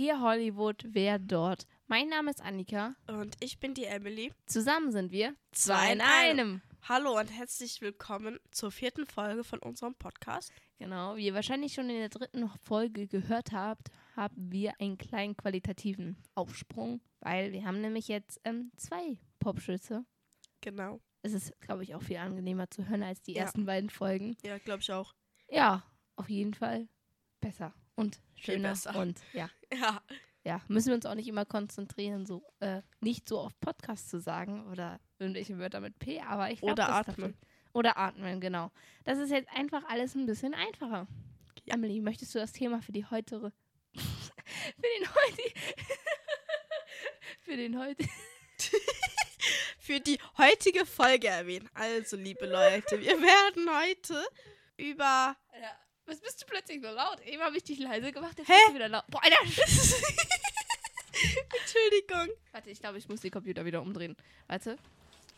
Hier Hollywood, wer dort? Mein Name ist Annika. Und ich bin die Emily. Zusammen sind wir Zwei in einem. Hallo und herzlich willkommen zur vierten Folge von unserem Podcast. Genau, wie ihr wahrscheinlich schon in der dritten Folge gehört habt, haben wir einen kleinen qualitativen Aufsprung, weil wir haben nämlich jetzt ähm, zwei Popschütze. Genau. Es ist, glaube ich, auch viel angenehmer zu hören als die Ja. ersten beiden Folgen. Ja, glaube ich auch. Ja, auf jeden Fall besser und schöner und ja. Ja, Ja, müssen wir uns auch nicht immer konzentrieren, so äh, nicht so auf Podcast zu sagen oder irgendwelche Wörter mit P, aber ich glaube, Oder das atmen. Oder atmen, genau. Das ist jetzt einfach alles ein bisschen einfacher. Ja. Emily, möchtest du das Thema für die heutige für den heutigen für den heutigen für die heutige Folge erwähnen. Also, liebe Leute, wir werden heute über. ja. Was bist du plötzlich so laut? Eben habe ich dich leise gemacht, jetzt Hä? bist du wieder laut. Boah, Alter. Entschuldigung. Warte, ich glaube, ich muss den Computer wieder umdrehen. Warte.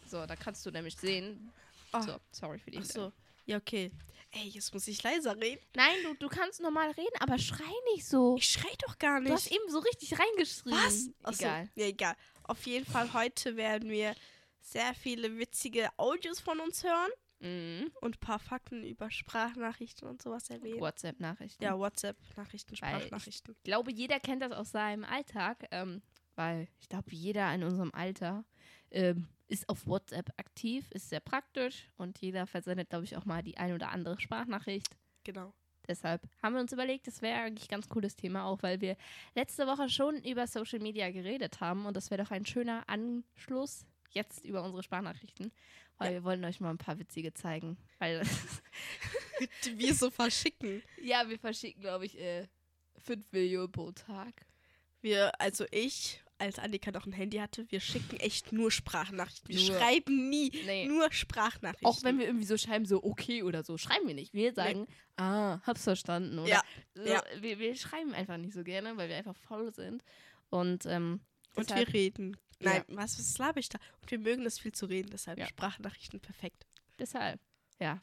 So, da kannst du nämlich sehen. Oh. So, sorry für die Ach so. Ja, okay. Ey, jetzt muss ich leiser reden. Nein, du, du kannst normal reden, aber schrei nicht so. Ich schrei doch gar Du hast nicht. eben so richtig reingeschrien. Was? Ach so. Egal. Ja, egal. Auf jeden Fall, heute werden wir sehr viele witzige Audios von uns hören Mhm. und ein paar Fakten über Sprachnachrichten und sowas erwähnen. WhatsApp-Nachrichten. Ja, WhatsApp-Nachrichten, Sprachnachrichten. Ich glaube, jeder kennt das aus seinem Alltag, ähm, weil ich glaube, jeder in unserem Alter ähm, ist auf WhatsApp aktiv, ist sehr praktisch und jeder versendet, glaube ich, auch mal die ein oder andere Sprachnachricht. Genau. Deshalb haben wir uns überlegt, das wäre eigentlich ein ganz cooles Thema, auch weil wir letzte Woche schon über Social Media geredet haben und das wäre doch ein schöner Anschluss jetzt über unsere Sprachnachrichten, weil Ja. wir wollen euch mal ein paar witzige zeigen. Weil Die wir so verschicken. ja, wir verschicken, glaube ich, äh, 5 Millionen pro Tag. Wir, also ich, als Annika noch ein Handy hatte, wir schicken echt nur Sprachnachrichten. Wir Nur. schreiben nie Nee. nur Sprachnachrichten. Auch wenn wir irgendwie so schreiben, so okay oder so, schreiben wir nicht. Wir sagen, ah, hab's verstanden. Oder Ja, so, ja. Wir, wir schreiben einfach nicht so gerne, weil wir einfach faul sind. Und, ähm, Und wir reden. Nein, was, was laber ich da? Und wir mögen es viel zu reden, deshalb Ja. Sprachnachrichten perfekt. Deshalb, ja,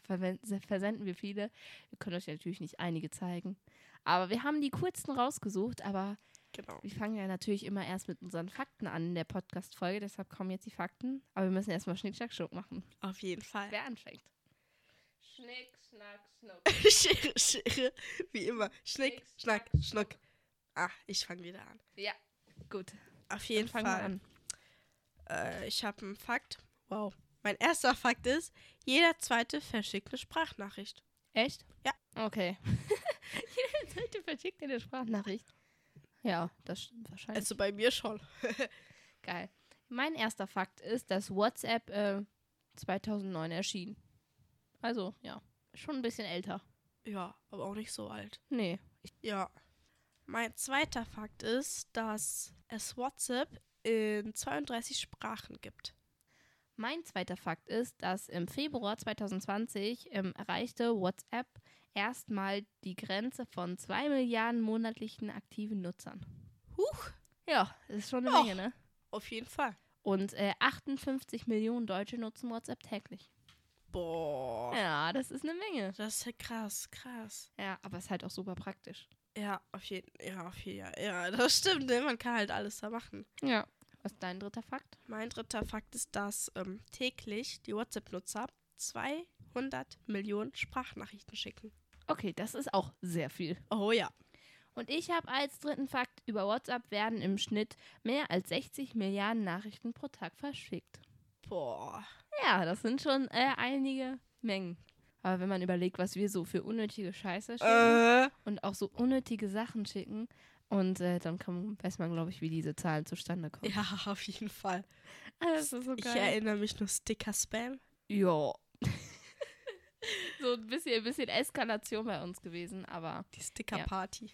versenden wir viele. Wir können euch natürlich nicht einige zeigen. Aber wir haben die kurzen rausgesucht, aber Genau. wir fangen ja natürlich immer erst mit unseren Fakten an in der Podcast-Folge. Deshalb kommen jetzt die Fakten. Aber wir müssen erstmal Schnick, Schnack, Schnuck machen. Auf jeden Fall. Wer anfängt? Schnick, Schnack, Schnuck. Schere, Schere. Wie immer. Schnick, schnack, schnuck. Ah, ich fange wieder an. Ja, gut. Auf jeden Fall. Äh, ich habe einen Fakt. Wow. Mein erster Fakt ist, jeder zweite verschickt eine Sprachnachricht. Echt? Ja. Okay. Jede Seite verschickt eine Sprachnachricht. Ja, das stimmt wahrscheinlich. Also bei mir schon. Geil. Mein erster Fakt ist, dass WhatsApp äh, 2009 erschien. Also, ja, schon ein bisschen älter. Ja, aber auch nicht so alt. Nee. Ja. Mein zweiter Fakt ist, dass es WhatsApp in 32 Sprachen gibt. Mein zweiter Fakt ist, dass im Februar 2020 ähm, erreichte WhatsApp erstmal die Grenze von 2 Milliarden monatlichen aktiven Nutzern. Huch. Ja, das ist schon eine Ja. Menge, ne? Auf jeden Fall. Und äh, 58 Millionen Deutsche nutzen WhatsApp täglich. Boah. Ja, das ist eine Menge. Das ist ja krass, krass. Ja, aber ist halt auch super praktisch. Ja, auf jeden ja, auf jeden ja, ja, das stimmt, ne? Man kann halt alles da machen. Ja. Was ist dein dritter Fakt? Mein dritter Fakt ist, dass ähm, täglich die WhatsApp-Nutzer 200 Millionen Sprachnachrichten schicken. Okay, das ist auch sehr viel. Oh ja. Und ich habe als dritten Fakt, über WhatsApp werden im Schnitt mehr als 60 Milliarden Nachrichten pro Tag verschickt. Boah. Ja, das sind schon äh, einige Mengen. Aber wenn man überlegt, was wir so für unnötige Scheiße schicken Äh. und auch so unnötige Sachen schicken, und äh, dann kann, weiß man, glaube ich, wie diese Zahlen zustande kommen. Ja, auf jeden Fall. Ah, das ist so Ich geil. erinnere mich nur Sticker-Spam. Ja. so ein bisschen, ein bisschen Eskalation bei uns gewesen, aber Die Sticker-Party.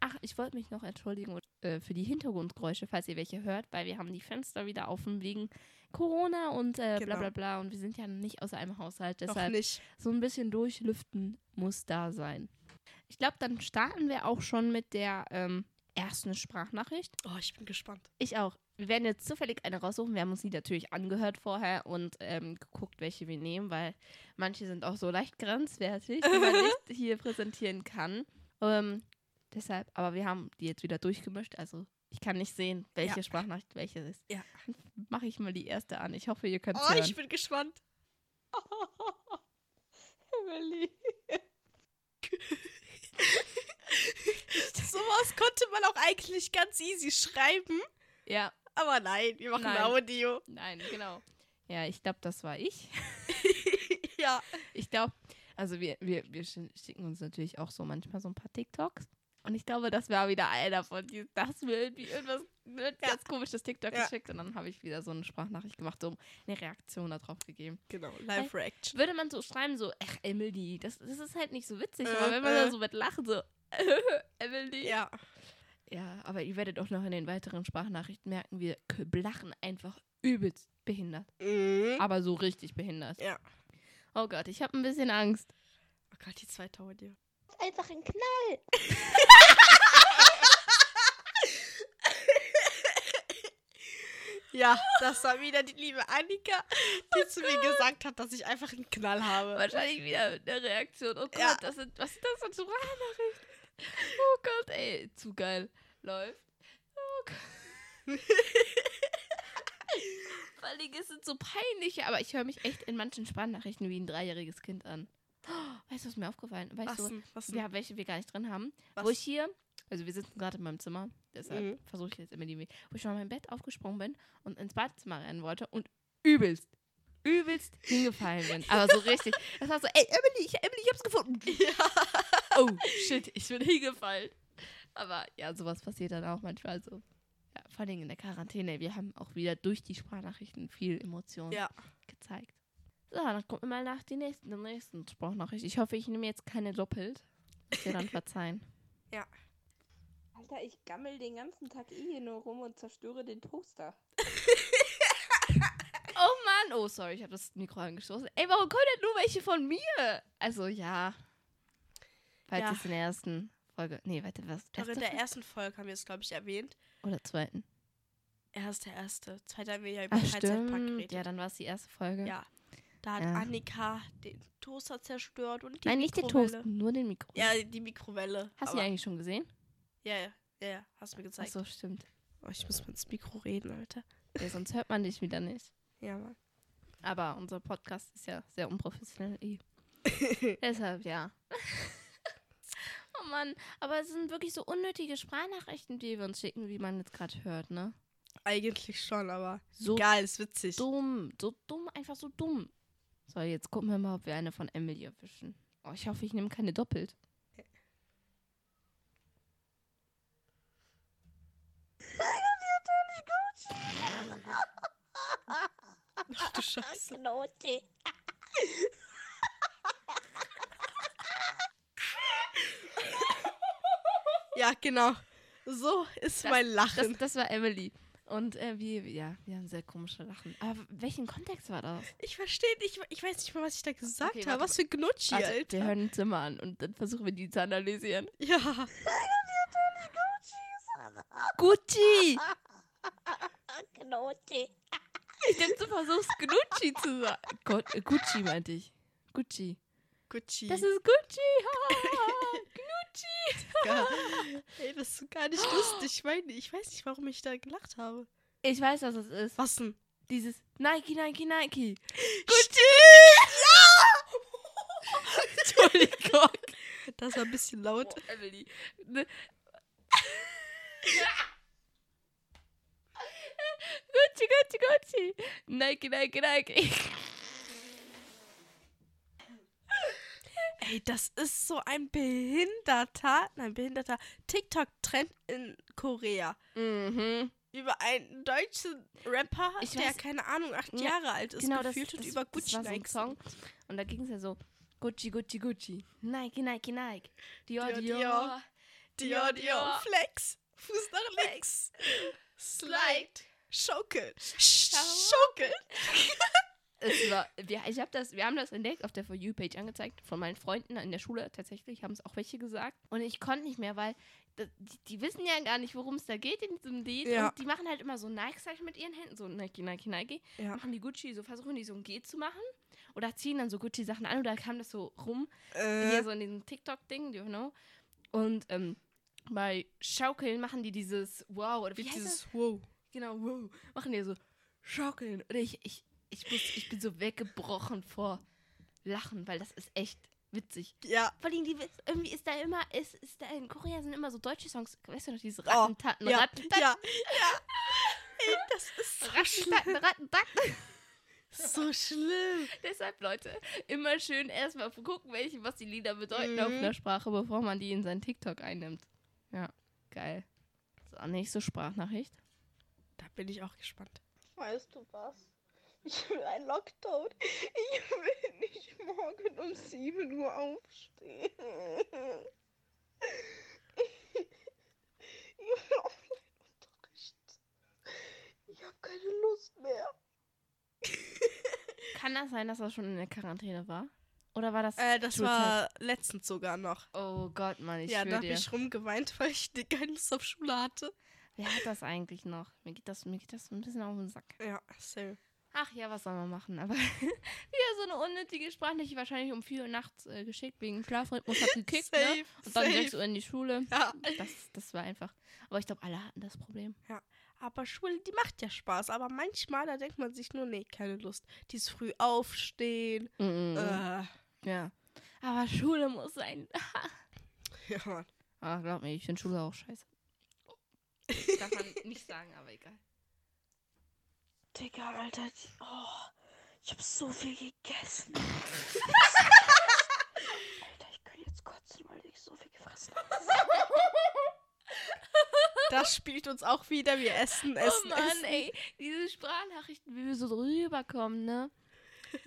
Ach, ich wollte mich noch entschuldigen äh, für die Hintergrundgeräusche, falls ihr welche hört, weil wir haben die Fenster wieder offen wegen Corona und äh, bla Genau. bla bla und wir sind ja nicht aus einem Haushalt, deshalb so ein bisschen durchlüften muss da sein. Ich glaube, dann starten wir auch schon mit der ähm, ersten Sprachnachricht. Oh, ich bin gespannt. Ich auch. Wir werden jetzt zufällig eine raussuchen. Wir haben uns die natürlich angehört vorher und ähm, geguckt, welche wir nehmen, weil manche sind auch so leicht grenzwertig, die man nicht hier präsentieren kann. Ähm, Deshalb, aber wir haben die jetzt wieder durchgemischt. Also ich kann nicht sehen, welche Ja. Sprachnachricht welche ist. Ja. Mache ich mal die erste an. Ich hoffe, ihr könnt es Oh, hören. ich bin gespannt. Emily. Sowas konnte man auch eigentlich ganz easy schreiben. Ja, Aber nein, wir machen Nein. Audio. nein, genau. Ja, ich glaube, das war ich. ja. Ich glaube, also wir, wir, wir sch- schicken uns natürlich auch so manchmal so ein paar TikToks. Und ich glaube, das war wieder einer von die das mir irgendwie irgendwas wird Ja. ganz komisches TikTok Ja. geschickt und dann habe ich wieder so eine Sprachnachricht gemacht, so eine Reaktion darauf gegeben. Genau, Live-Reaction. Würde man so schreiben, so, ach, Emily, das, das ist halt nicht so witzig, Äh, aber wenn man äh. da so mit lachen, so, Emily. Ja. Ja, aber ihr werdet auch noch in den weiteren Sprachnachrichten merken, wir lachen einfach übelst behindert. Mhm. Aber so richtig behindert. Ja. Oh Gott, ich habe ein bisschen Angst. Oh Gott, die zweite Audio. Einfach ein Knall. Ja, das war wieder die liebe Annika, die zu mir gesagt hat, dass ich einfach einen Knall habe. Wahrscheinlich wieder eine Reaktion. Oh Gott, Ja. das sind, was ist das für eine Sprachnachricht? Oh Gott, ey, zu geil. Läuft. Oh Gott. Vor ist es so peinlich, aber ich höre mich echt in manchen Sprachnachrichten wie ein dreijähriges Kind an. Weißt du, was mir aufgefallen ist? Weißt Was du? Was ja, welche wir gar nicht drin haben? Was? Wo ich hier, also wir sitzen gerade in meinem Zimmer, deshalb Mhm. versuche ich jetzt immer die, wo ich von meinem Bett aufgesprungen bin und ins Badezimmer rennen wollte und übelst, übelst hingefallen bin. Aber so richtig. Das war so, ey, Emily, ich, Emily, ich hab's gefunden. Oh, shit, ich bin hingefallen. Aber ja, sowas passiert dann auch manchmal so. Ja, vor allem in der Quarantäne. Wir haben auch wieder durch die Sprachnachrichten viel Emotion Ja. gezeigt. So, dann gucken wir mal nach die nächsten, der nächsten Sprachnachricht. Ich hoffe, ich nehme jetzt keine doppelt. Müsst ihr dann verzeihen. Alter, ich gammel den ganzen Tag eh hier nur rum und zerstöre den Toaster. Oh Mann, oh sorry, ich habe das Mikro angestoßen. Ey, warum kommen denn nur welche von mir? Also ja. Falls Ja. es in der ersten Folge. Nee, warte, was? Doch in Erste der Folge? ersten Folge haben wir es, glaube ich, erwähnt. Oder zweiten? Er ist der erste. Zweite haben wir ja über Ach, Freizeitpark stimmt. geredet. Ja, dann war es die erste Folge. Ja. Da hat Ja. Annika den Toaster zerstört und die Nein, nicht den Mikrowelle. Toast, nur den Mikro. Ja, die Mikrowelle. Hast du die eigentlich schon gesehen? Ja, ja, ja, ja, hast du mir gezeigt. Achso, stimmt. Oh, ich muss mal ins Mikro reden, Alter. Ja, sonst hört man dich wieder nicht. Ja, Mann. Aber unser Podcast ist ja sehr unprofessionell. eh. Deshalb, ja. oh Mann, aber es sind wirklich so unnötige Sprachnachrichten, die wir uns schicken, wie man jetzt gerade hört, ne? Eigentlich schon, aber So egal, ist witzig. dumm, so dumm, einfach so dumm. So, jetzt gucken wir mal, ob wir eine von Emily erwischen. Oh, ich hoffe, ich nehme keine doppelt. Ach du Scheiße. Knote. Ja, genau. So ist Das- mein Das, Lachen. das war Emily. Und äh, wir, ja, wir haben sehr komische Lachen. Aber welchen Kontext war das? ich verstehe nicht, ich weiß nicht mal, was ich da gesagt Okay, habe. Was für Gnutschi, Warte, Alter. wir hören uns immer an und dann versuchen wir die zu analysieren. Ja. Gucci! Knote. Ich denke, du versuchst Gucci zu sagen. Gott, äh, Gucci meinte ich. Gucci. Gucci. Das ist Gucci! Ha, Gucci! gar, ey, das ist gar nicht lustig. Ich meine, ich weiß nicht, warum ich da gelacht habe. Ich weiß, was es ist. Was denn? Dieses Nike, Nike, Nike. Gucci! Ja! Entschuldigung. Das war ein bisschen laut. Oh, Emily. Ne? Gucci, Gucci, Gucci. Nike, Nike, Nike. Ey, das ist so ein behinderter, nein, behinderter TikTok-Trend in Korea. Mhm. Über einen deutschen Rapper, Ich der, weiß- keine Ahnung, acht Ja, Jahre alt ist, Genau, das, gefühlt das, und über das Gucci war so ein Nikes Song. Und da ging es ja so, Gucci, Gucci, Gucci. Nike, Nike, Nike. Dior, Dior, Dior. Dior. Dior, Dior, Dior. Flex, Fuß nach links, Slide, Schaukel, Schau. Schaukel. Es war, wir, ich hab das, wir haben das entdeckt auf der For You-Page angezeigt von meinen Freunden in der Schule. Tatsächlich haben es auch welche gesagt. Und ich konnte nicht mehr, weil das, die, die wissen ja gar nicht, worum es da geht in diesem Lied. Ja. Und die machen halt immer so Nike-Zeichen mit ihren Händen. So Nike, Nike, Nike. Ja. Machen die Gucci, so versuchen die so ein G zu machen. Oder ziehen dann so Gucci-Sachen an. Oder kam das so rum. Äh, Hier so in diesem TikTok-Ding, you know. Und ähm, bei Schaukeln machen die dieses Wow oder wie heißt das? Dieses Wow. Genau, wow. Machen die so Schaukeln. Oder ich, ich, ich, muss, ich bin so weggebrochen vor Lachen, weil das ist echt witzig. Ja. Vor allem, die, irgendwie ist da immer, ist, ist da in Korea sind immer so deutsche Songs, weißt du noch, diese Oh, Rattentaten, Ja. Rattentaten, Ja. ja. Ey, das ist so schlimm. Rattentaten, Rattentaten. So schlimm. Deshalb, Leute, immer schön erstmal gucken, welche, was die Lieder bedeuten auf Mhm. einer Sprache, bevor man die in seinen TikTok einnimmt. Ja, geil. So, nächste Sprachnachricht. Da bin ich auch gespannt. Weißt du was? Ich will ein Lockdown. Ich will nicht morgen um 7 Uhr aufstehen. Ich will Online-Unterricht. Ich habe keine Lust mehr. Kann das sein, dass das schon in der Quarantäne war? Oder war das Äh, das Schulzeit? war letztens sogar noch. Oh Gott, Mann, ich ja, da habe ich rumgeweint, weil ich die keine Lust auf Schule hatte. Wer hat das eigentlich noch? Mir geht das, mir geht das ein bisschen auf den Sack. Ja, same. Ach ja, was soll man machen? Aber wieder so eine unnötige Sprachnachricht, wahrscheinlich um 4 Uhr nachts äh, geschickt, wegen Schlafrhythmus hat gekickt, ne? Safe, Und dann safe. 6 Uhr in die Schule. Ja. Das, das war einfach. Aber ich glaube, alle hatten das Problem. Aber Schule, die macht ja Spaß. Aber manchmal, da denkt man sich nur, nee, keine Lust. Dieses früh aufstehen. Mhm. Äh, Ja. Aber Schule muss sein. ja, Mann. Ah, glaub mir, ich finde Schule auch scheiße. Darf man nicht sagen, aber egal. Digga, Alter. Oh, ich habe so viel gegessen. Alter, ich könnte jetzt kotzen, weil ich so viel gefressen habe. Das spielt uns auch wieder. Wir essen, essen, oh Mann, essen. ey. Diese Sprachnachrichten, wie wir so rüberkommen, ne?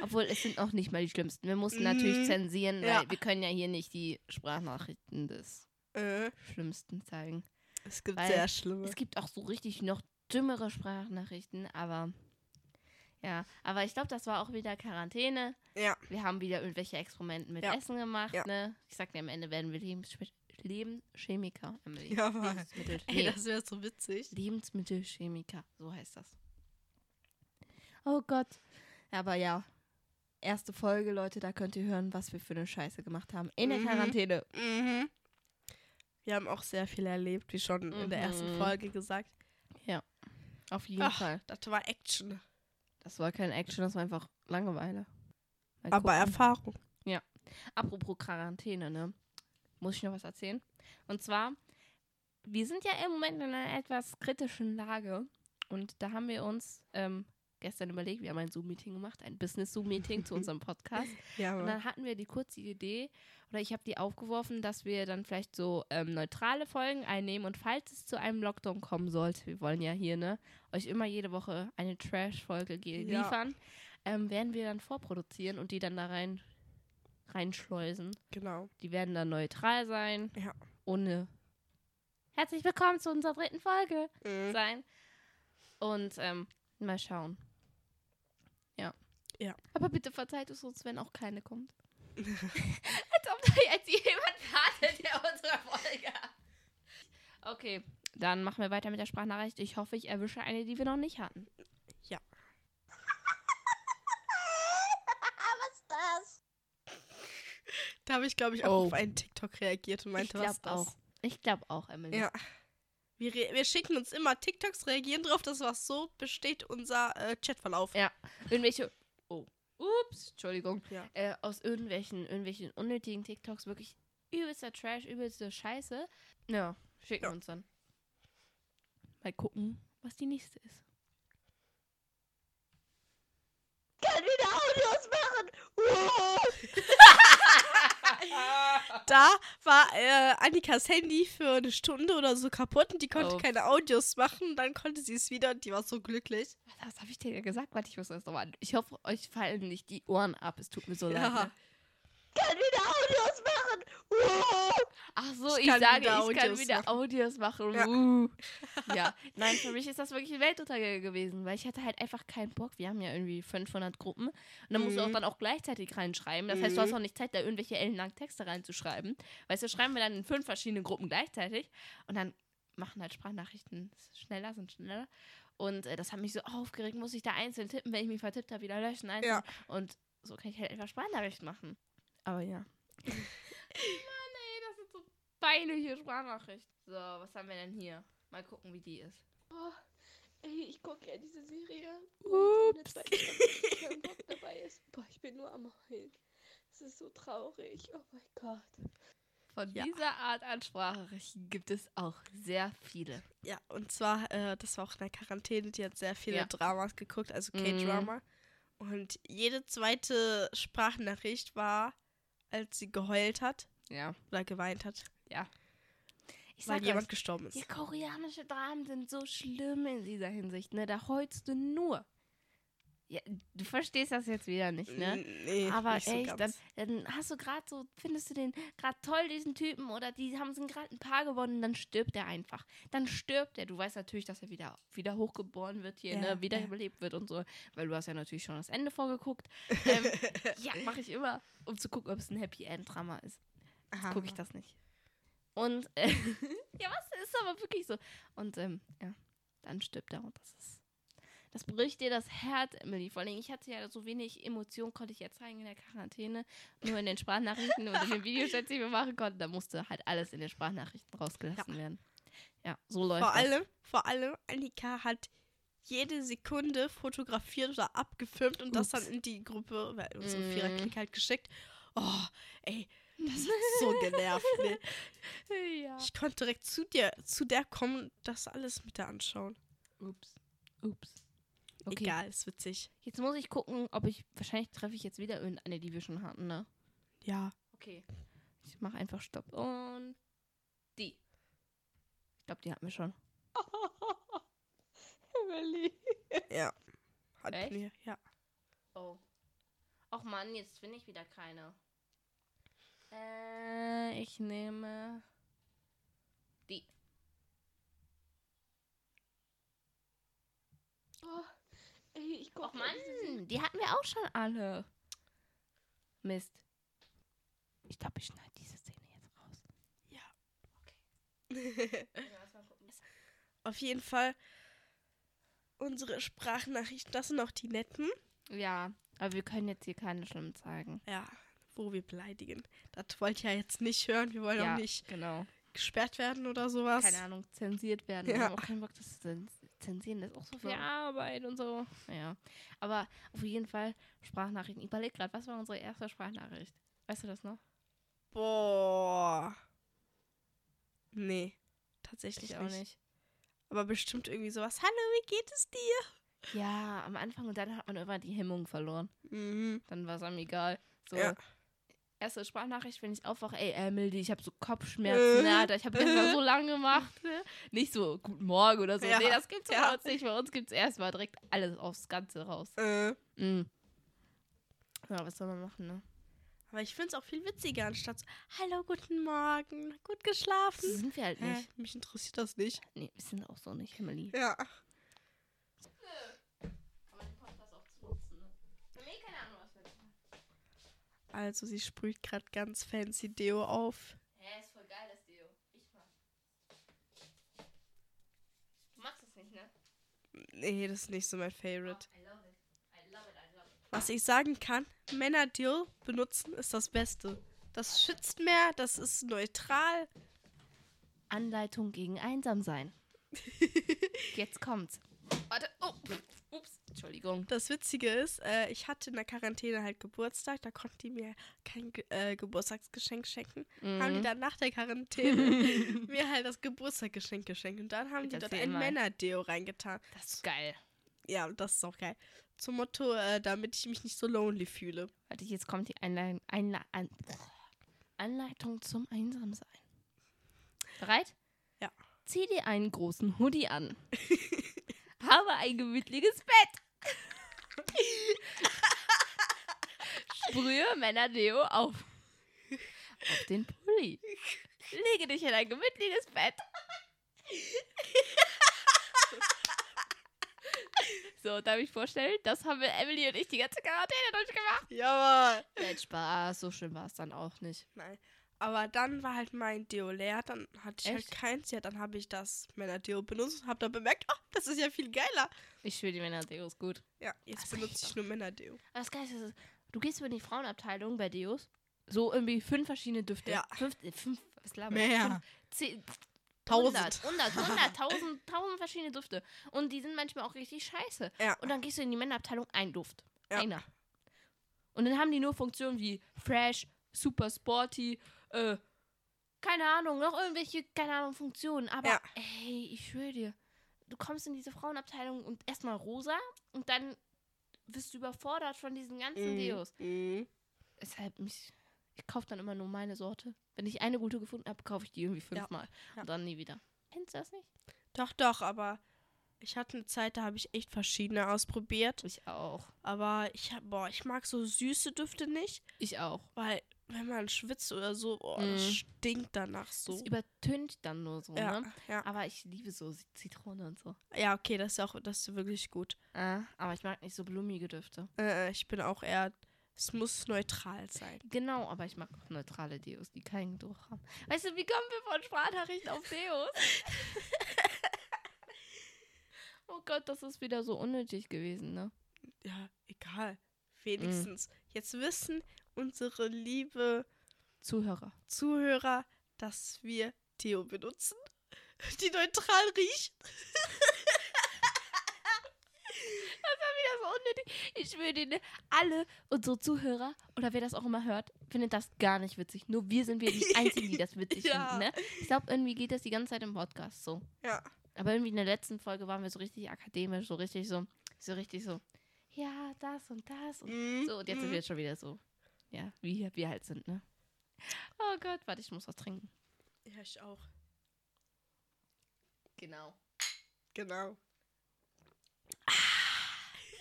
Obwohl, es sind auch nicht mal die schlimmsten. Wir mussten natürlich Mhm. zensieren, weil Ja. wir können ja hier nicht die Sprachnachrichten des Äh, Schlimmsten zeigen. es gibt Weil sehr schlimme. Es gibt auch so richtig noch dümmere Sprachnachrichten, aber ja, aber ich glaube, das war auch wieder Quarantäne. Ja. Wir haben wieder irgendwelche Experimente mit Ja. Essen gemacht, Ja. ne? Ich sag dir, am Ende werden wir Lebens Lebenschemiker. Emily. Ja. Lebensmittel Ey, nee, das wäre so witzig. Lebensmittelchemiker, so heißt das. Oh Gott. Aber ja, erste Folge, Leute, da könnt ihr hören, was wir für eine Scheiße gemacht haben. In der Mhm. Quarantäne. Mhm. Wir haben auch sehr viel erlebt, wie schon in der ersten Mhm. Folge gesagt. Auf jeden Ach, Fall. das war Action. Das war kein Action, das war einfach Langeweile. Mal Aber gucken. Erfahrung. Apropos Quarantäne, ne? Muss ich noch was erzählen? Und zwar, wir sind ja im Moment in einer etwas kritischen Lage. Und da haben wir uns ähm, gestern überlegt, wir haben ein Zoom-Meeting gemacht, ein Business-Zoom-Meeting zu unserem Podcast. Ja, Und dann hatten wir die kurze Idee, oder ich habe die aufgeworfen, dass wir dann vielleicht so ähm, neutrale Folgen einnehmen. Und falls es zu einem Lockdown kommen sollte, wir wollen ja hier, ne, euch immer jede Woche eine Trash-Folge ge- Ja. liefern, ähm, werden wir dann vorproduzieren und die dann da rein reinschleusen. Genau. Die werden dann neutral sein. Ja. Ohne Herzlich willkommen zu unserer dritten Folge Mhm. sein. Und ähm, mal schauen. Ja. Aber bitte verzeiht es uns, wenn auch keine kommt. Als ob da jetzt jemand wartet, der unsere Folge hat. Okay, dann machen wir weiter mit der Sprachnachricht. Ich hoffe, ich erwische eine, die wir noch nicht hatten. Ja. Was ist das? Da habe ich, glaube ich, auch Oh. auf einen TikTok reagiert und meinte, ich was glaube das? auch. Ich glaube auch, Emily. Ja. Wir, wir schicken uns immer TikToks, reagieren drauf, das was so besteht unser äh, Chatverlauf. Ja. Irgendwelche. Ups, Entschuldigung. Ja. Äh, aus irgendwelchen, irgendwelchen unnötigen TikToks wirklich übelster Trash, übelste Scheiße. Ja, schicken Ja. uns dann. Mal gucken, was die nächste ist. Kann wieder Audios machen. Wow. Da war äh, Annikas Handy für eine Stunde oder so kaputt und die konnte Oh. keine Audios machen. Dann konnte sie es wieder und die war so glücklich. Was, was habe ich dir ja gesagt? Warte, ich muss das nochmal. Ich hoffe, euch fallen nicht die Ohren ab. Es tut mir so Ja. leid. Ne? Kann wieder Audios machen. Wow. Ach so, Ich ich, sage, ich kann wieder machen. Audios machen. Ja. Uh. ja, nein, für mich ist das wirklich ein Weltuntergang gewesen, weil ich hatte halt einfach keinen Bock. Wir haben ja irgendwie 500 Gruppen und dann musst du auch Mhm. dann auch gleichzeitig reinschreiben. Das heißt, du hast Mhm. auch nicht Zeit, da irgendwelche ellenlangen Texte reinzuschreiben. Weißt du, schreiben wir dann in fünf verschiedenen Gruppen gleichzeitig und dann machen halt Sprachnachrichten schneller, sind schneller. Und äh, das hat mich so aufgeregt, muss ich da einzeln tippen, wenn ich mich vertippt habe, wieder löschen, einzeln. Ja. Und so kann ich halt einfach Sprachnachrichten machen. Aber ja. Peinliche Sprachnachricht. So, was haben wir denn hier? Mal gucken, wie die ist. Oh, ey, ich gucke ja diese Serie. Staffel kein Bock dabei ist. Boah, ich bin nur am Heulen. Es ist so traurig. Oh mein Gott. Von Ja. dieser Art an Sprachnachrichten gibt es auch sehr viele. Ja, und zwar, äh, das war auch in der Quarantäne, die hat sehr viele Ja. Dramas geguckt, also Mhm. K-Drama. Und jede zweite Sprachnachricht war, als sie geheult hat Ja. oder geweint hat, Ich weil jemand euch, gestorben ist. die koreanische Dramen sind so schlimm in dieser Hinsicht, ne? Da heulst du nur. Ja, du verstehst das jetzt wieder nicht, ne? Nee, Aber nicht so echt, dann, dann hast du gerade so, findest du den gerade toll, diesen Typen, oder die haben sind gerade ein Paar gewonnen, dann stirbt er einfach. Dann stirbt er. Du weißt natürlich, dass er wieder, wieder hochgeboren wird hier, Ja, ne? ja. wiederbelebt wird und so, weil du hast ja natürlich schon das Ende vorgeguckt. ähm, ja, mache ich immer, um zu gucken, ob es ein Happy End Drama ist. Gucke ich das nicht. Und äh, ja, was ist aber wirklich so. Und ähm, ja, dann stirbt er und das ist. Das bricht dir das Herz, Emily. Vor allem, ich hatte ja so wenig Emotionen, konnte ich ja zeigen in der Quarantäne. Nur in den Sprachnachrichten und in den Videochats, die wir machen konnten. Da musste halt alles in den Sprachnachrichten rausgelassen werden. Ja, so läuft Vor das. allem, vor allem, Annika hat jede Sekunde fotografiert oder abgefilmt und das Ups. dann in die Gruppe, weil unsere Mm. Viererklick halt geschickt. Oh, ey, das hat so genervt, ne? ja. Ich konnte direkt zu dir, zu der kommen, das alles mit der anschauen. Ups. Ups. Okay. Egal, ist witzig. Jetzt muss ich gucken, ob ich. Wahrscheinlich treffe ich jetzt wieder irgendeine, die wir schon hatten, ne? Ja. Okay. Ich mache einfach Stopp. Und die. Ich glaube, die hatten wir schon. Emily. Ja. Hat Echt? mir, ja. Oh. Och Mann, jetzt finde ich wieder keine. Äh, ich nehme die. Oh, ey, ich gucke Och Mann, die hatten wir auch schon alle. Mist. Ich glaube, ich schneide diese Szene jetzt raus. Auf jeden Fall unsere Sprachnachrichten, das sind auch die netten. Ja, aber wir können jetzt hier keine schlimmen zeigen. Ja, wo wir beleidigen. Das wollt ihr ja jetzt nicht hören. Wir wollen ja, auch nicht genau. gesperrt werden oder sowas. Keine Ahnung, zensiert werden. Ja. Wir haben auch keinen Bock, das zu zens- zensieren. Das ist auch so viel. Arbeit und so. Ja. Aber auf jeden Fall Sprachnachrichten. Ich überleg gerade, was war unsere erste Sprachnachricht? Weißt du das noch? Boah. Nee, tatsächlich Ich nicht. Aber bestimmt irgendwie sowas. Hallo, wie geht es dir? Ja, am Anfang und dann hat man irgendwann die Hemmung verloren. Mhm. Dann war es einem egal. So, Ja. Erste Sprachnachricht, wenn ich aufwache, ey, Emily, ich habe so Kopfschmerzen, Äh. Alter, ich habe gestern so lange gemacht. Ne? Nicht so, guten Morgen oder so. Ja. Nee, das gibt's Ja. bei uns nicht. Bei uns gibt's erstmal direkt alles aufs Ganze raus. Äh, Mhm. Ja, was soll man machen, ne? aber ich finde es auch viel witziger, anstatt so, Hallo, guten Morgen, gut geschlafen. So sind wir halt Hä? nicht. Mich interessiert das nicht. Nee, wir sind auch so nicht, Emily. Ja. Also, sie sprüht gerade ganz fancy Deo auf. Hä, ist voll geil, das Deo. Ich mag. Du magst es nicht, ne? Nee, das ist nicht so mein Favorite. I love it. I love it, I love it. Was ich sagen kann, Männer Deo benutzen ist das Beste. Das schützt mehr, das ist neutral. Anleitung gegen Einsamsein. Jetzt kommt's. Warte. Oh. Entschuldigung. Das Witzige ist, äh, ich hatte in der Quarantäne halt Geburtstag, da konnten die mir kein Ge äh, Geburtstagsgeschenk schenken. Haben die Mhm. dann nach der Quarantäne mir halt das Geburtstagsgeschenk geschenkt. Und dann haben Jetzt die dort ein. Männerdeo reingetan. Das ist geil. Ja, das ist auch geil. Zum Motto, äh, damit ich mich nicht so lonely fühle. Warte, jetzt kommt die Einle Einle An Anleitung zum Einsamsein. Bereit? Ja. Zieh dir einen großen Hoodie an. Habe ein gemütliches Bett. Sprühe Männerdeo auf. Auf den Pulli. Lege dich in ein gemütliches Bett. So, darf ich vorstellen, das haben wir Emily und ich die ganze Quarantäne durchgemacht. Ja, Nein, Spaß, so schlimm war es dann auch nicht. Nein. Aber dann war halt mein Deo leer, dann hatte ich halt Echt? keins. Ja, dann habe ich das Männerdeo benutzt und habe dann bemerkt, oh, das ist ja viel geiler. Ich schwöre, die Männerdeo ist gut. Ja, jetzt Das benutze riecht ich nur Männerdeo. Aber das Geilste ist, du gehst über die Frauenabteilung bei Deos, so irgendwie fünf verschiedene Düfte. Ja. Fünf, äh, fünf Was laber ich? Mehr. Fünf- zehn- Tausend. 100, 100, 100, 1000, 1000 verschiedene Düfte. Und die sind manchmal auch richtig scheiße. Ja. Und dann gehst du in die Männerabteilung, ein Duft. Ja. Einer. Und dann haben die nur Funktionen wie fresh, super sporty, äh, keine Ahnung, noch irgendwelche, keine Ahnung, Funktionen. Aber Ja. ey, ich schwöre dir, du kommst in diese Frauenabteilung und erstmal rosa und dann wirst du überfordert von diesen ganzen Mhm. Deos. Mhm. Deshalb, mich, ich kaufe dann immer nur meine Sorte. Wenn ich eine gute gefunden habe, kaufe ich die irgendwie Ja. fünfmal. Ja. Und dann nie wieder. Kennst du das nicht? Doch, doch, aber ich hatte eine Zeit, da habe ich echt verschiedene ausprobiert. Ich auch. Aber ich hab, boah, ich mag so süße Düfte nicht, Ich auch. weil wenn man schwitzt oder so, boah, das Mhm. stinkt danach so. Es übertönt dann nur so, Ja, ne? ja. Aber ich liebe so Zitrone und so. ja, okay, das ist auch das ist wirklich gut. Äh, aber ich mag nicht so blumige Düfte. Äh, ich bin auch eher, es muss neutral sein. Genau, aber ich mag auch neutrale Deos, die keinen Geruch haben. Weißt du, wie kommen wir von Sprachnachrichten auf Deos? oh Gott, das ist wieder so unnötig gewesen, ne? Ja, egal. Wenigstens. Jetzt wissen unsere liebe Zuhörer. Zuhörer, dass wir Theo benutzen, die neutral riecht. wieder so unnötig. Ich schwöre alle unsere Zuhörer oder wer das auch immer hört, findet das gar nicht witzig. Nur wir sind wir die Einzigen, die das witzig Ja. finden. Ne? Ich glaube, irgendwie geht das die ganze Zeit im Podcast so. Ja. Aber irgendwie in der letzten Folge waren wir so richtig akademisch, so richtig so, so richtig so, ja, das und das und Mhm. so. Und jetzt sind wir jetzt schon wieder so, ja, wie wir halt sind, ne? Oh Gott, warte, ich muss was trinken. Ja, ich auch. Genau. Genau.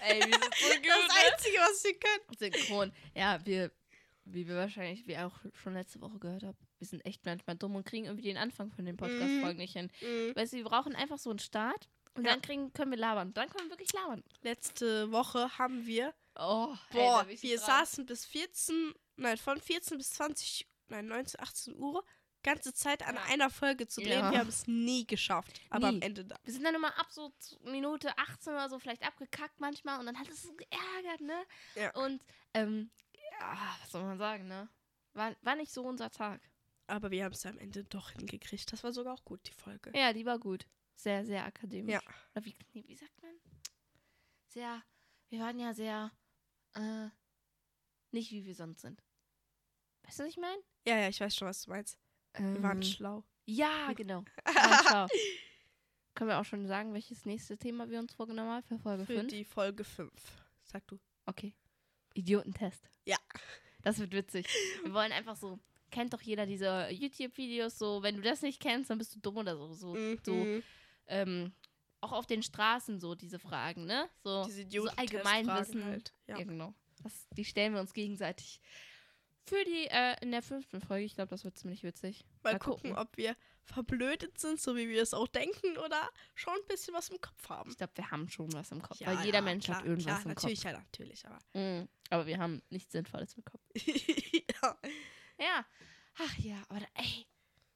Ey, wir sind so gut, Das ne? Einzige, was wir können. Synchron. Ja, wir, wie wir wahrscheinlich, wie auch schon letzte Woche gehört haben, wir sind echt manchmal dumm und kriegen irgendwie den Anfang von den Podcast-Folgen nicht hin. Mhm. Weißt du, wir brauchen einfach so einen Start und Ja. dann kriegen, können wir labern. Dann können wir wirklich labern. Letzte Woche haben wir, Oh, boah, viel wir dran. saßen bis 14, nein, von 14 bis 20, nein, 19, 18 Uhr, ganze Zeit an Ja. einer Folge zu drehen. Ja. Wir haben es nie geschafft. Aber am Nie. Ende da. Wir sind dann immer ab so Minute 18 oder so vielleicht abgekackt manchmal und dann hat es so geärgert, ne? Ja. Und, ähm, ja, was soll man sagen, ne? War, war nicht so unser Tag. Aber wir haben es am Ende doch hingekriegt. Das war sogar auch gut, die Folge. Ja, die war gut. Sehr, sehr akademisch. Ja. Oder wie, nee, wie sagt man? Sehr, wir waren ja sehr, äh, nicht wie wir sonst sind. Weißt du, was ich meine? Ja, ja, ich weiß schon, was du meinst. Wir waren schlau. Ja, genau. Waren schlau. Können wir auch schon sagen, welches nächste Thema wir uns vorgenommen haben für Folge Für 5? die Folge 5. Sag du. Okay. Idiotentest. Ja. Das wird witzig. Wir wollen einfach so, kennt doch jeder diese YouTube-Videos so, wenn du das nicht kennst, dann bist du dumm oder so. So, so Mhm. Ähm, auch auf den Straßen so diese Fragen, ne? So, Diese so Allgemeinwissen. halt. Ja. Ja, genau. Das, die stellen wir uns gegenseitig für die, äh, in der fünften Folge. Ich glaube, das wird ziemlich witzig. Mal, Mal gucken, gucken. ob wir verblödet sind, so wie wir es auch denken, oder schon ein bisschen was im Kopf haben. Ich glaube, wir haben schon was im Kopf, Ja, weil jeder ja, Mensch klar, hat irgendwas klar, im natürlich, ja, natürlich, aber. Kopf. Mhm. Aber wir haben nichts Sinnvolles im Kopf. ja. Ja. Ach ja, aber da, ey,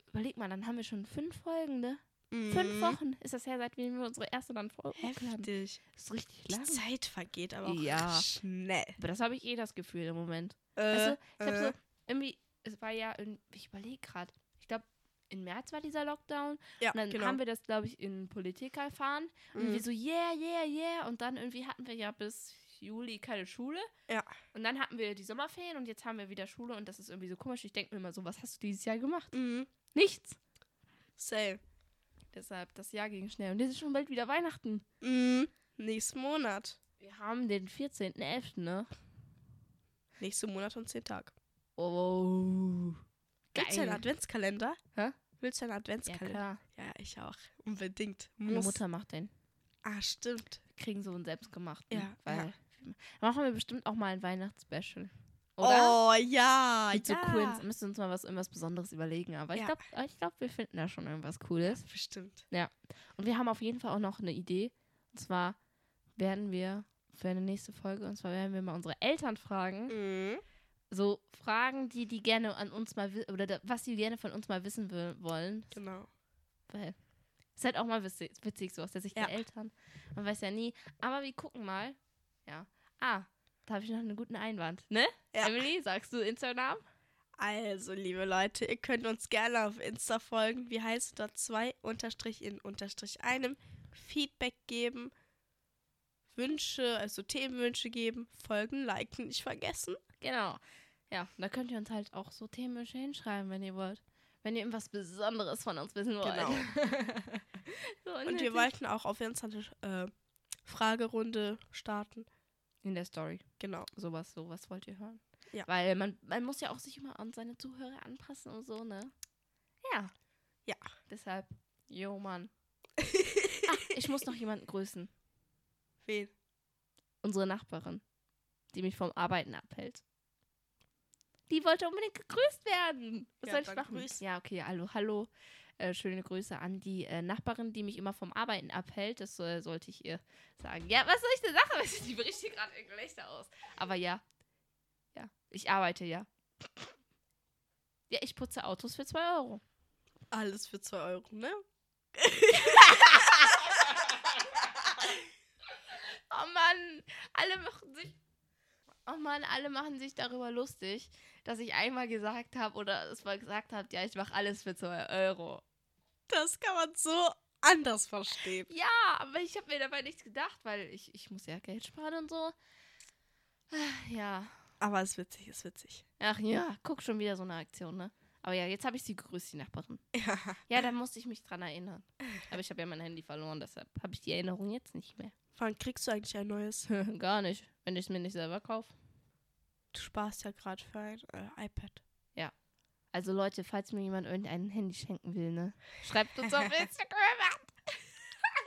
überleg mal, dann haben wir schon fünf Folgen, ne? Mhm. Fünf Wochen ist das her, seitdem wir unsere erste dann hochgeladen haben. Heftig. Das ist richtig Die lang. Zeit vergeht aber auch Ja. schnell. Aber das habe ich eh das Gefühl im Moment. Äh, Weißt du, ich habe äh, so, irgendwie, es war ja, in, ich überlege gerade, ich glaube, im März war dieser Lockdown. ja, Und dann genau. haben wir das, glaube ich, in Politik erfahren. Und Mhm. wir so, yeah, yeah, yeah. Und dann irgendwie hatten wir ja bis Juli keine Schule. Ja. Und dann hatten wir die Sommerferien und jetzt haben wir wieder Schule und das ist irgendwie so komisch. Ich denke mir immer so, was hast du dieses Jahr gemacht? Mhm. Nichts. Same. Deshalb, das Jahr ging schnell. Und jetzt ist schon bald wieder Weihnachten. Mhm. Nächsten Monat. Wir haben den 14.11., ne? Nächsten Monat und zehn Tage. Oh. Willst du einen Geil. Adventskalender? Hä? Willst du einen Ja, Adventskalender? klar. Ja, ich auch. Unbedingt. Meine Muss. Mutter macht den. Ah, stimmt. Wir kriegen so einen selbstgemachten. Ja, Weil ja. machen wir bestimmt auch mal ein Weihnachtsspecial. Oder? Oh, ja. Mit so ja. coolen, müssen uns mal was irgendwas Besonderes überlegen. Aber ich Ja. glaube, ich glaub, wir finden da schon irgendwas Cooles. Bestimmt. Und wir haben auf jeden Fall auch noch eine Idee. Und zwar werden wir für eine nächste Folge, und zwar werden wir mal unsere Eltern fragen. Mhm. So Fragen, die die gerne an uns mal, wi- oder da, was sie gerne von uns mal wissen wollen. Genau. Weil ist halt auch mal witzig, witzig so aus der Sicht Ja. der Eltern. Man weiß ja nie. Aber wir gucken mal. Ja. Ah, da habe ich noch einen guten Einwand. Ne? Ja. Emily, sagst du Instagram? Also, liebe Leute, ihr könnt uns gerne auf Insta folgen. Wie heißt dort zwei Unterstrich in Unterstrich einem. Feedback geben, Wünsche, also Themenwünsche geben, folgen, liken, nicht vergessen. Genau. Ja, da könnt ihr uns halt auch so Themenwünsche hinschreiben, wenn ihr wollt. Wenn ihr irgendwas Besonderes von uns wissen wollt. Genau. so Und wir unnötig. wollten auch auf Insta eine äh, Fragerunde starten. In der Story. Genau. Sowas, sowas wollt ihr hören. Ja. Weil man, man muss ja auch sich immer an seine Zuhörer anpassen und so, ne? Ja. Ja. Deshalb, jo, Mann. ah, ich muss noch jemanden grüßen. Wen? Unsere Nachbarin, die mich vom Arbeiten abhält. Die wollte unbedingt gegrüßt werden. Was Ja, soll ich machen? grüß. Ja, okay, hallo, hallo. Äh, schöne Grüße an die äh, Nachbarin, die mich immer vom Arbeiten abhält. Das äh, sollte ich ihr sagen. Ja, was soll ich denn sagen? Die bricht hier gerade in Gelächter aus. Aber ja. Ja, ich arbeite ja. Ja, ich putze Autos für 2 Euro. Alles für 2 Euro, ne? Oh Mann, alle machen sich. Oh Mann, alle machen sich darüber lustig, dass ich einmal gesagt habe oder es mal gesagt habe, ja, ich mache alles für 2 Euro. Das kann man so anders verstehen. Ja, aber ich habe mir dabei nichts gedacht, weil ich, ich muss ja Geld sparen und so. Ah, Ja. Aber es ist witzig, ist witzig. Ach ja, guck schon wieder so eine Aktion, ne? Aber ja, jetzt habe ich sie gegrüßt, die Nachbarin. Ja. Ja, da musste ich mich dran erinnern. Aber ich habe ja mein Handy verloren, deshalb habe ich die Erinnerung jetzt nicht mehr. Wann kriegst du eigentlich ein neues? Gar nicht, wenn ich es mir nicht selber kaufe. Du sparst ja gerade für ein äh, iPad. Also Leute, falls mir jemand irgendein Handy schenken will, ne? Schreibt uns auf Instagram an.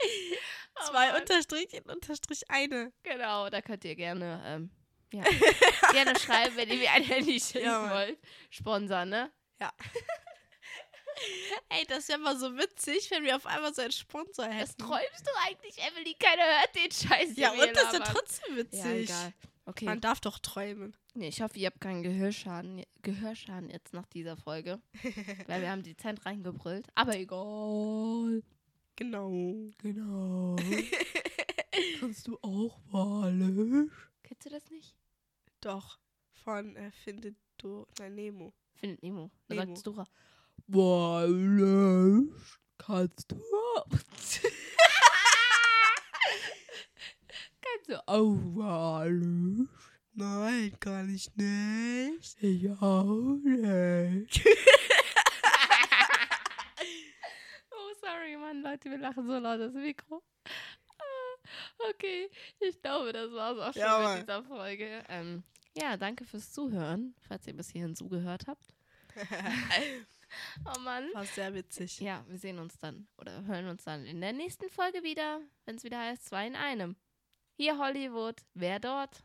Oh Zwei Mann. Unterstriche in Unterstrich eine. Genau, da könnt ihr gerne, ähm, ja, gerne schreiben, wenn ihr mir ein Handy schenken Ja, wollt. Sponsor, ne? Ey, das wäre mal so witzig, wenn wir auf einmal so einen Sponsor hätten. träumst du eigentlich, Emily? Keiner hört den Scheiß. Ja, und das ist ja trotzdem witzig. Ja, egal. Okay. Man darf doch träumen. Nee, ich hoffe, ihr habt keinen Gehörschaden, Gehörschaden jetzt nach dieser Folge. weil wir haben dezent reingebrüllt. Aber egal. Genau. Genau. Kannst du auch Walisch? Kennst du das nicht? Doch. Von äh, Findet du nein, Nemo. Findet Nemo. Da Nemo. sagt Dora. Walisch kannst du auch. du auch Walisch? Nein, kann ich nicht. Ich auch nicht. oh, sorry, Mann, Leute, wir lachen so laut das Mikro. Ah, Okay, ich glaube, das war's auch schon Ja, mit dieser Folge. Ähm, ja, danke fürs Zuhören, falls ihr bis hierhin zugehört habt. Oh Mann. War sehr witzig. Ja, wir sehen uns dann oder hören uns dann in der nächsten Folge wieder, wenn es wieder heißt, zwei in einem. Hier Hollywood, wer dort?